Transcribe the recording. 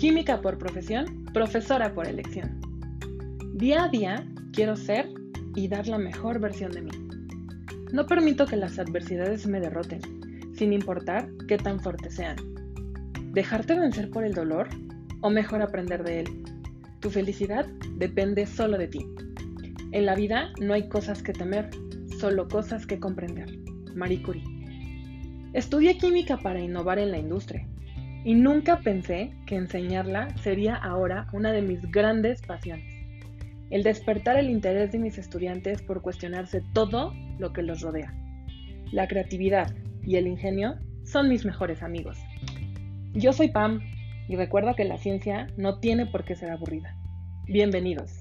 Química por profesión, profesora por elección. Día a día quiero ser y dar la mejor versión de mí. No permito que las adversidades me derroten, sin importar qué tan fuertes sean. ¿Dejarte vencer por el dolor o mejor aprender de él? Tu felicidad depende solo de ti. En la vida no hay cosas que temer, solo cosas que comprender. Marie Curie. Estudié química para innovar en la industria y nunca pensé que enseñarla sería ahora una de mis grandes pasiones. El despertar el interés de mis estudiantes por cuestionarse todo lo que los rodea. La creatividad y el ingenio son mis mejores amigos. Yo soy Pam y recuerdo que la ciencia no tiene por qué ser aburrida. Bienvenidos.